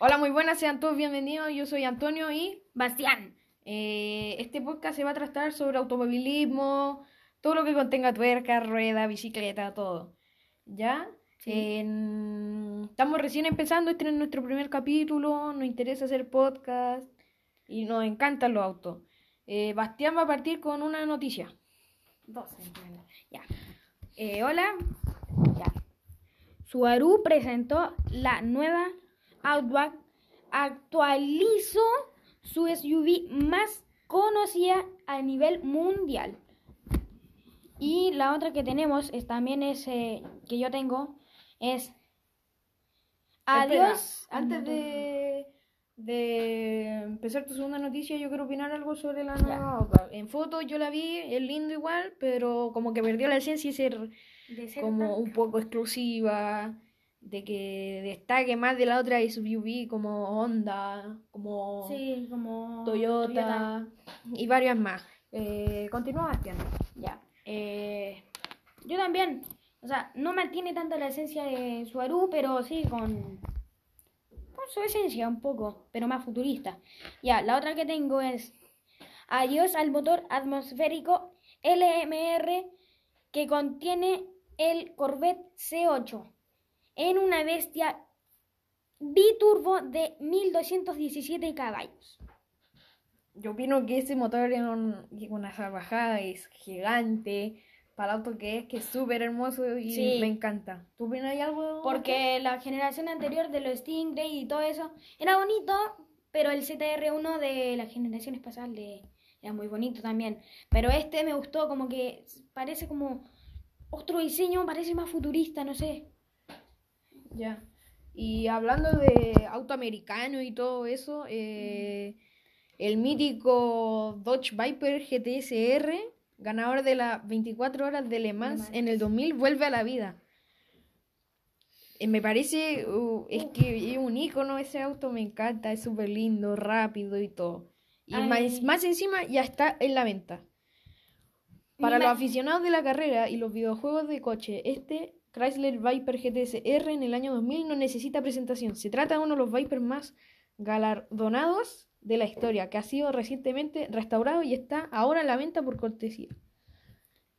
Hola, muy buenas, sean todos bienvenidos. Yo soy Antonio y Bastián. eh, este podcast se va a tratar sobre automovilismo, todo lo que contenga tuerca, rueda, bicicleta, todo. ¿Ya? Sí. Estamos recién empezando, este es nuestro primer capítulo, nos interesa hacer podcast y nos encantan los autos. Eh, Bastián va a partir con una noticia. Dos. Ya. Eh, hola. Ya. Subaru presentó la nueva. Actualizó su SUV más conocida a nivel mundial. Y la otra que tenemos es también es eh, que yo tengo es Adiós. Espera, antes de, de empezar tu segunda noticia, yo quiero opinar algo sobre la nueva Outback. En foto yo la vi, es lindo igual, pero como que perdió la esencia y ser como un poco exclusiva, de que destaque más de la otra SUV como Honda, como Sí, como Toyota, y varias más. Eh, continúa, Bastián. Ya. Eh, yo también. O sea, no mantiene tanto la esencia de Subaru, pero sí con, con su esencia un poco, pero más futurista. Ya, la otra que tengo es Adiós al motor atmosférico LMR que contiene el Corvette C8 en una bestia biturbo de 1217 caballos. Yo opino que ese motor es un- una salvajada, es gigante, para el auto que es, que es súper hermoso y Sí. me encanta. ¿Tú opinas hay algo? Porque la generación anterior de los Stingray y todo eso era bonito, pero el ZR1 de la generación espacial de, era muy bonito también. Pero este me gustó, como que parece como otro diseño, parece más futurista, no sé. Ya. Y hablando de auto americano y todo eso, eh, el mítico Dodge Viper GTSR, ganador de las 24 horas de Le Mans Mans. en el 2000, vuelve a la vida. Eh, me parece, uh, es que es un icono ese auto, me encanta, es súper lindo, rápido y todo. Y más, más encima ya está en la venta. Para los aficionados de la carrera y los videojuegos de coche, este Chrysler Viper GTS-R en el año 2000 no necesita presentación. Se trata de uno de los Viper más galardonados de la historia, que ha sido recientemente restaurado y está ahora a la venta por cortesía.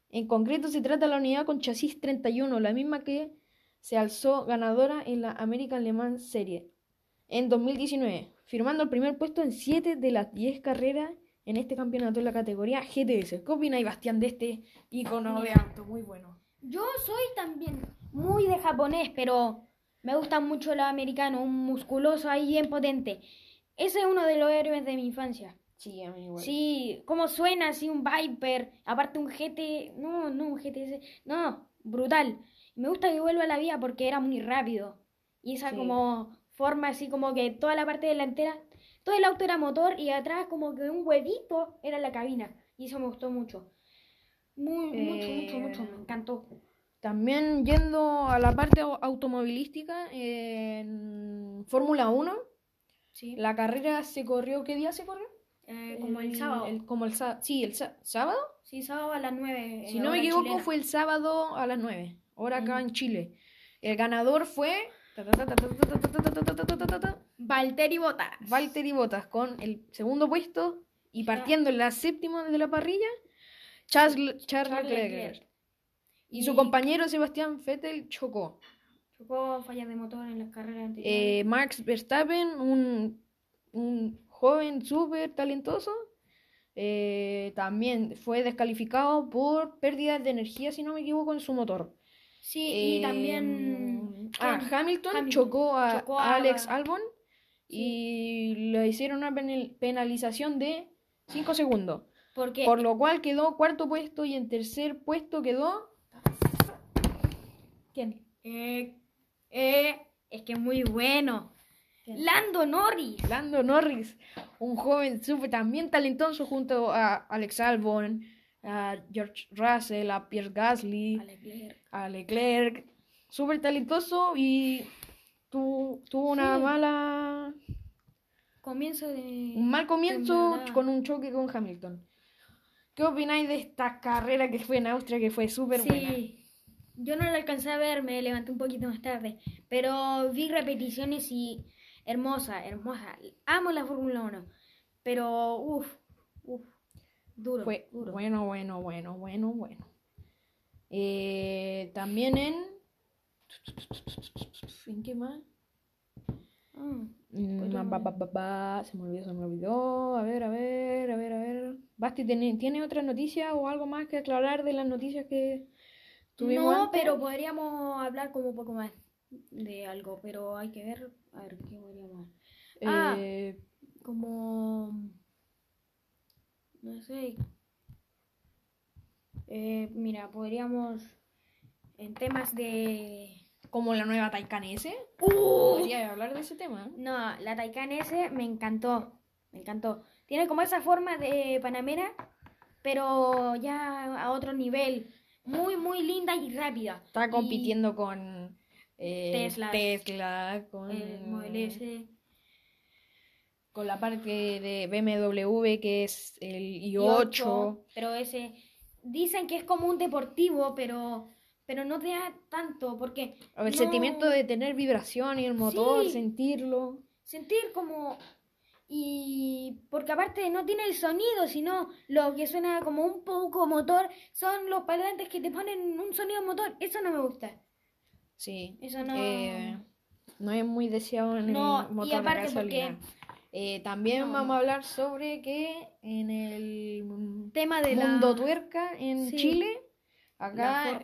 En concreto se trata de la unidad con chasis 31, la misma que se alzó ganadora en la American Le Mans Series en 2019, firmando el primer puesto en 7 de las 10 carreras en este campeonato en la categoría GTS. ¿Qué opináis, Bastián, de este icono de auto? Muy bueno. Yo soy también muy de japonés, pero me gusta mucho el americano, un musculoso ahí bien potente. Ese es uno de los héroes de mi infancia. Sí, a mí igual. Sí, cómo suena así un Viper, aparte un GT, no, no un GTS, no, brutal. Me gusta que vuelva a la vida porque era muy rápido. Y esa Sí. como forma así como que toda la parte delantera, todo el auto era motor y atrás como que un huevito era la cabina. Y eso me gustó mucho. Muy, eh, mucho, mucho, mucho, me encantó. También yendo a la parte automovilística, en Fórmula 1, sí. la carrera se corrió, ¿qué día se corrió? Eh, como el, el sábado. El, como el sí, el sábado. Sí, sábado a las 9. Si no me equivoco, fue el sábado a las 9, hora acá en Chile. El ganador fue... Valtteri Botas. Valtteri Botas con el segundo puesto y partiendo en la séptima de la parrilla, Charles, Charles Leclerc. Y su compañero Sebastián Vettel chocó. Chocó fallas de motor en las carreras anteriores. Eh, Max Verstappen, un, un joven súper talentoso, eh, también fue descalificado por pérdidas de energía, si no me equivoco, en su motor. sí, y Eh, también. ah, Hamilton, Hamilton chocó a, chocó a a- Alex Albon y le hicieron una penal- penalización de 5 segundos, porque por lo cual quedó cuarto puesto y en tercer puesto quedó... ¿Quién? eh, eh, es que es muy bueno. Lando Norris. Lando Norris, un joven súper también talentoso junto a Alex Albon, a George Russell, a Pierre Gasly, A Leclerc. a Leclerc, súper talentoso y tu- tuvo una Sí. mala, Comienzo de. un mal comienzo temporada. con un choque con Hamilton. ¿Qué opináis de esta carrera que fue en Austria que fue súper buena? Sí. Yo no la alcancé a ver, me levanté un poquito más tarde. Pero vi repeticiones y hermosa, hermosa. Amo la Fórmula 1. Pero, uff, uff, duro, Fue duro. bueno, bueno, bueno, bueno, bueno. Eh, también en... ¿En qué más? Mm. Mm, Pero- ba, ba, ba, ba, Se me olvidó, se me olvidó. A ver, a ver, a ver, a ver. Basti, ¿tiene, ¿tiene otra noticia o algo más que aclarar de las noticias que tuvimos No, antes? pero podríamos hablar como un poco más de algo, pero hay que ver, a ver, ¿qué podríamos Ah. Eh, Como, no sé, eh, mira, podríamos, en temas de... como la nueva Taycan S. ¡Uh! Podría hablar de ese tema. No, la Taycan S me encantó, me encantó. Tiene como esa forma de Panamera, pero ya a otro nivel. Muy, muy linda y rápida. Está Y compitiendo con eh, Tesla. Tesla, con, el Model S. con la parte de BMW que es el y i8. ocho, pero ese dicen que es como un deportivo, pero pero no te da tanto porque O el no- sentimiento de tener vibración y el motor, Sí. sentirlo. sentir como y porque aparte no tiene el sonido, sino lo que suena como un poco motor son los parlantes que te ponen un sonido motor. Eso no me gusta. Sí. Eso no. Eh, no es muy deseado en No, el motor aparte gasolina. Eh, también No. vamos a hablar sobre que en el Tema de mundo la tuerca en Sí. Chile, acá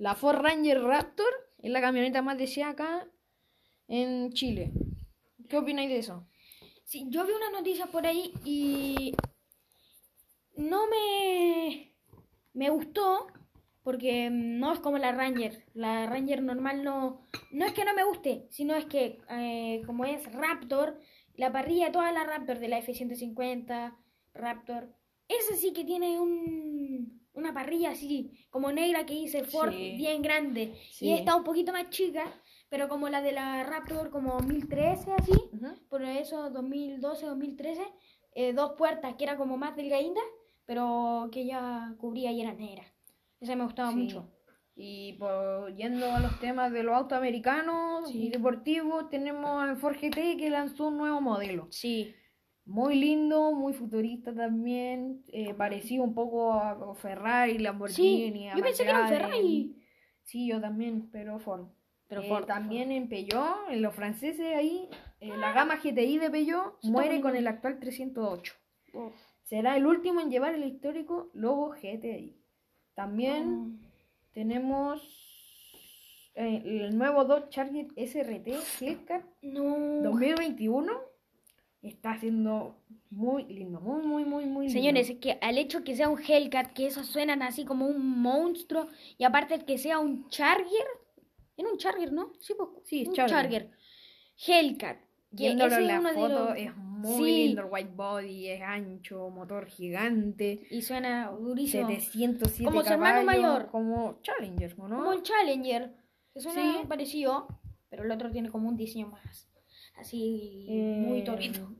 la Ford Ranger Raptor es la camioneta más deseada acá en Chile. ¿Qué opináis de eso? Sí, yo vi unas noticias por ahí y no me, me gustó porque no es como la Ranger. La Ranger normal no, no es que no me guste, sino es que eh, como es Raptor, la parrilla, toda la Raptor de la F-150, Raptor, esa sí que tiene un, una parrilla así como negra que dice Ford Sí. bien grande Sí. y está un poquito más chica, pero como la de la Raptor como 2013 así por eso 2012, 2013, eh, dos puertas que era como más delgadita, pero que ya cubría y era negra. Esa me gustaba Sí. mucho. Y por, yendo a los temas de los autos americanos y deportivos, tenemos al Ford GT que lanzó un nuevo modelo. Sí. Muy lindo, muy futurista también, eh, parecido un poco a Ferrari, Lamborghini, a yo pensé que era un. Ferrari. Sí, yo también, pero Ford. Pero Eh, Ford, también en Peugeot, en los franceses ahí, eh, la gama GTI de Peugeot muere con el actual 308. Uf. Será el último en llevar el histórico logo GTI. También tenemos eh, el nuevo Dodge Charger SRT Hellcat No. 2021. Está siendo muy lindo, muy, muy, muy, muy lindo. Señores, es que al hecho que sea un Hellcat, que esos suenan así como un monstruo, y aparte que sea un Charger, era un Charger, ¿no? Sí, pues, Sí, es un Charger. Hellcat. Viéndolo en es la foto los- es muy Sí. lindo el white body, es ancho, motor gigante, Y suena durísimo. 707 Como su hermano mayor. como Challenger, ¿no? Como el Challenger, que suena Sí. parecido, pero el otro tiene como un diseño más así muy Eh, torito.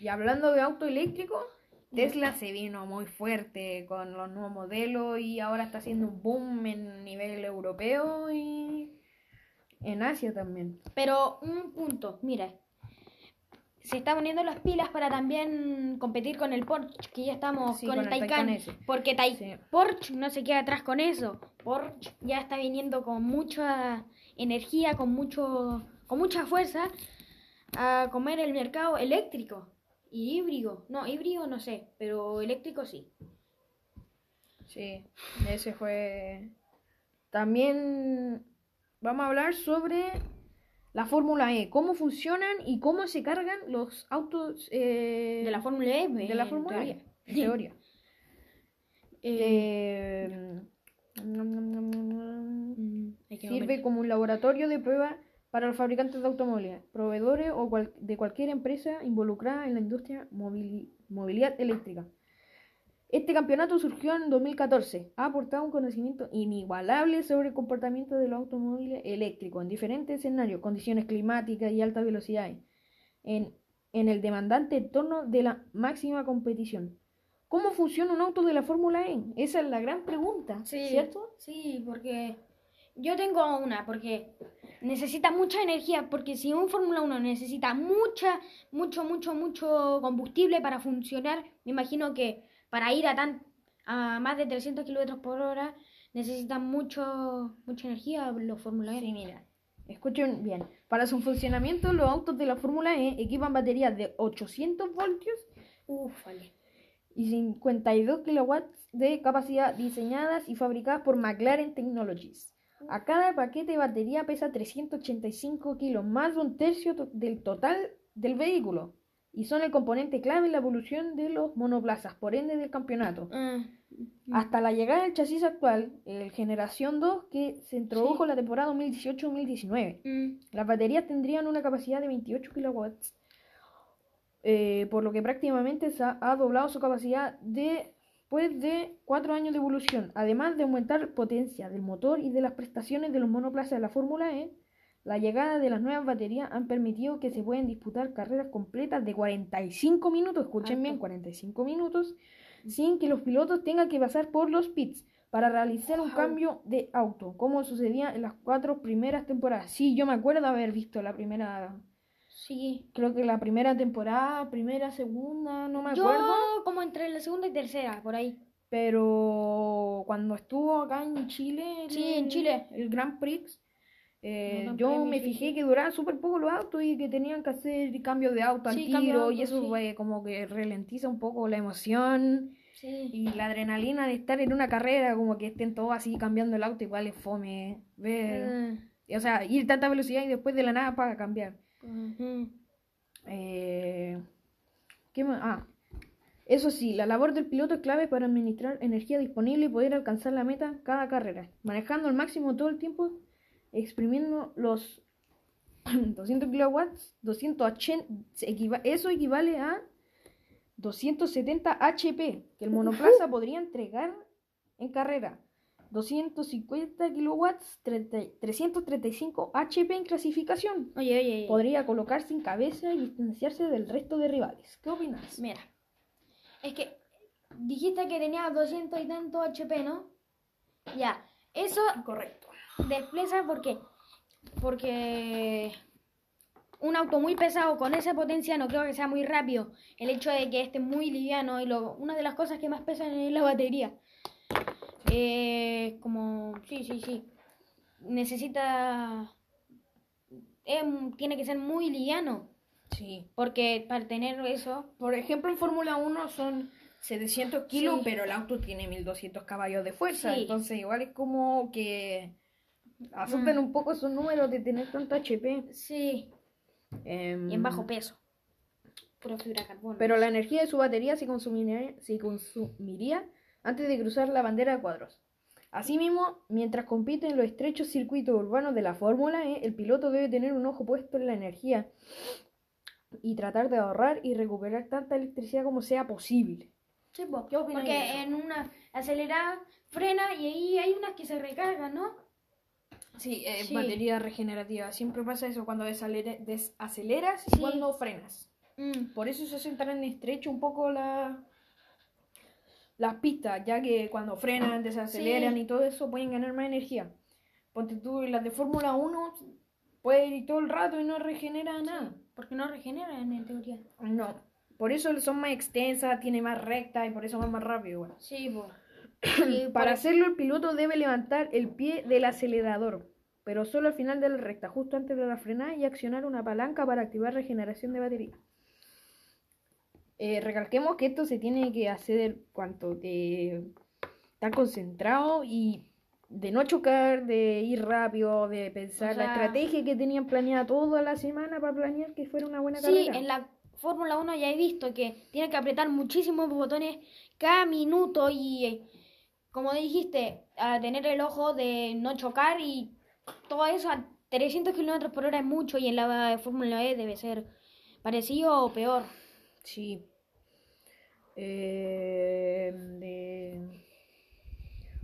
Y hablando de auto eléctrico, Tesla se vino muy fuerte con los nuevos modelos y ahora está haciendo un boom en nivel europeo y en Asia también. Pero un punto, mira, se está poniendo las pilas para también competir con el Porsche, que ya estamos Sí, con, con el Taycan, porque Tai- Sí. Porsche no se queda atrás con eso. Porsche ya está viniendo con mucha energía, con mucho, con mucha fuerza a comer el mercado eléctrico y híbrido. No, híbrido no sé, pero eléctrico sí. Sí, ese fue. También vamos a hablar sobre la Fórmula E, cómo funcionan y cómo se cargan los autos eh, De la Fórmula E. de la Fórmula. E, en teoría. Eh, Mm, hay que Sirve como un laboratorio de prueba para los fabricantes de automóviles, proveedores o cual- de cualquier empresa involucrada en la industria movili- movilidad eléctrica. Este campeonato surgió en 2014. Ha aportado un conocimiento inigualable sobre el comportamiento de los automóviles eléctricos en diferentes escenarios, condiciones climáticas y altas velocidades, en, en el demandante entorno de la máxima competición. ¿Cómo funciona un auto de la Fórmula E? Esa es la gran pregunta, Sí, ¿cierto? Sí, porque Yo tengo una, porque necesita mucha energía, porque si un Fórmula 1 necesita mucha, mucho, mucho, mucho combustible para funcionar, me imagino que para ir a, tan, a más de 300 kilómetros por hora necesitan mucho, mucha energía los Fórmula E. Sí, mira. Escuchen bien. Para su funcionamiento, los autos de la Fórmula E equipan baterías de 800 voltios Ufale. y 52 kilowatts de capacidad diseñadas y fabricadas por McLaren Technologies. A cada paquete de batería pesa 385 kilos, más de un tercio del total del vehículo. Y son el componente clave en la evolución de los monoplazas, por ende del campeonato. Ah, Hasta la llegada del chasis actual, el Generación 2, que se introdujo Sí. en la temporada 2018-2019. mm, Las baterías tendrían una capacidad de 28 kilowatts, eh, por lo que prácticamente se ha, ha doblado su capacidad después de cuatro años de evolución. Además de aumentar potencia del motor y de las prestaciones de los monoplazas de la Fórmula E, la llegada de las nuevas baterías han permitido que se puedan disputar carreras completas de 45 minutos, escuchen bien, Harto. 45 minutos, sin que los pilotos tengan que pasar por los pits para realizar un cambio de auto, como sucedía en las cuatro primeras temporadas. Sí, yo me acuerdo haber visto la primera, sí. creo que la primera temporada, primera, segunda, no me Yo acuerdo, como entre la segunda y tercera, por ahí. pero cuando estuvo acá en Chile, el- Sí, en Chile. el Grand Prix, eh, El yo me fijé que duraban súper poco los autos y que tenían que hacer cambio de auto al Sí, tiro auto, y eso sí. fue como que ralentiza un poco la emoción Sí. y la adrenalina de estar en una carrera, como que estén todos así cambiando el auto, igual es fome ver, Ah, o sea, ir tanta velocidad y después de la nada para cambiar. Eh, ¿qué más? Ah, eso sí, la labor del piloto es clave para administrar energía disponible y poder alcanzar la meta cada carrera, manejando al máximo todo el tiempo, exprimiendo los 200 kilowatts, 280, se equiva- eso equivale a 270 HP que el monoplaza podría entregar en carrera. 250 kilowatts, 30 335 HP en clasificación. Oye, oye, oye. Podría colocarse en cabeza y distanciarse del resto de rivales. ¿Qué opinas? Mira, es que dijiste que tenía 200 y tanto HP, ¿no? Ya, eso Correcto. desplaza porque porque un auto muy pesado con esa potencia no creo que sea muy rápido. El hecho de que esté muy liviano y lo, una de las cosas que más pesan es la batería. Eh, como, sí, sí, sí. Necesita... em, tiene que ser muy liviano. Sí. Porque para tener eso... Por ejemplo, en Fórmula 1 son 700 kilos, Sí. pero el auto tiene 1200 caballos de fuerza. Sí. Entonces, igual es como que asustan un poco esos números de tener tanto HP. Sí. Em, Y en bajo peso. Pura fibra de carbono. Pero la energía de su batería se consumiría, se consumiría antes de cruzar la bandera de cuadros. Asimismo, mientras compite en los estrechos circuitos urbanos de la Fórmula E, el piloto debe tener un ojo puesto en la energía y tratar de ahorrar y recuperar tanta electricidad como sea posible. Sí, ¿Qué de Porque eso? en una acelerada frena y ahí hay unas que se recargan, ¿no? Sí, eh, Sí. batería regenerativa. Siempre pasa eso cuando desaceleras y Sí. cuando frenas. Mm, Por eso se hacen tan en estrecho un poco la, las pistas, ya que cuando frenan, desaceleran Sí. y todo eso pueden ganar más energía. Ponte tú, las de Fórmula 1 pueden ir todo el rato y no regenera nada. porque no regeneran en teoría. No. Por eso son más extensas, tiene más recta y por eso van más rápido. Bueno. Sí, po. Para hacerlo, el piloto debe levantar el pie del acelerador, pero solo al final de la recta, justo antes de la frenada, y accionar una palanca para activar regeneración de batería. Eh, recalquemos que esto se tiene que hacer cuanto de estar concentrado y de no chocar, de ir rápido, de pensar O la estrategia que tenían planeada toda la semana para planear que fuera una buena Sí, carrera. en la Fórmula 1 ya he visto que tiene que apretar muchísimos botones cada minuto y, eh, como dijiste, a tener el ojo de no chocar y todo eso a 300 kilómetros por hora es mucho y en la Fórmula E debe ser parecido o peor. Sí. Eh, de-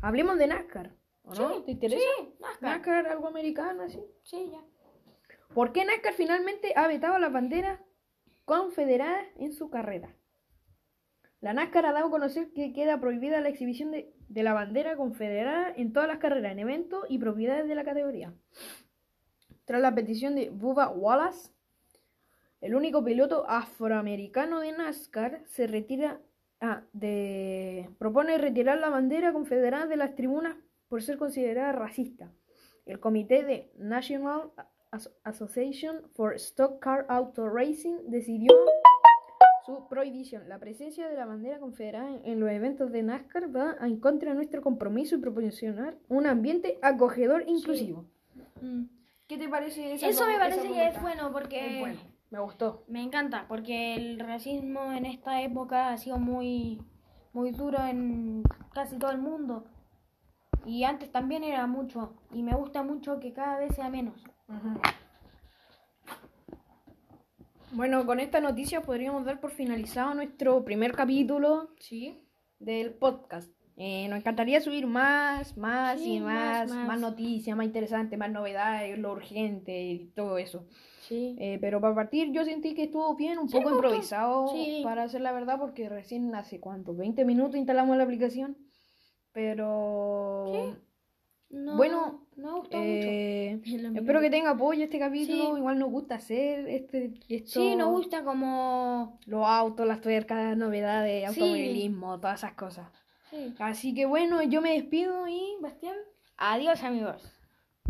Hablemos de NASCAR, ¿o no? Sí, ¿Te interesa? Sí, NASCAR. NASCAR, algo americano, así. Sí, ya. ¿Por qué NASCAR finalmente ha vetado las banderas confederadas en su carrera? La NASCAR ha dado a conocer que queda prohibida la exhibición de, de la bandera confederada en todas las carreras, en eventos y propiedades de la categoría. Tras la petición de Bubba Wallace, el único piloto afroamericano de NASCAR se retira ah, de propone retirar la bandera confederada de las tribunas por ser considerada racista. El comité de National As- Association for Stock Car Auto Racing decidió su prohibición. La presencia de la bandera confederada en, en los eventos de NASCAR va en contra de nuestro compromiso y proporcionar un ambiente acogedor e inclusivo. ¿Qué te parece esa Eso me parece que es bueno porque Es bueno, me gustó. me encanta, porque el racismo en esta época ha sido muy, muy duro en casi todo el mundo. Y antes también era mucho. Y me gusta mucho que cada vez sea menos. Bueno, con esta noticia podríamos dar por finalizado nuestro primer capítulo Sí. del podcast. Eh, nos encantaría subir más, más Sí, y más, más, más, más. noticias, más interesantes, más novedades, lo urgente y todo eso. Sí. Eh, pero para partir yo sentí que estuvo bien, un Sí, poco improvisado para hacer la verdad porque recién hace cuánto, 20 minutos instalamos la aplicación. Pero. No, Bueno, eh, mucho. Espero que tenga apoyo este capítulo. Sí. Igual nos gusta hacer este, esto, Sí, nos gusta como... los autos, las tuercas, novedades, Sí. automovilismo, todas esas cosas. Sí. Así que bueno, yo me despido y Bastián. Adiós amigos.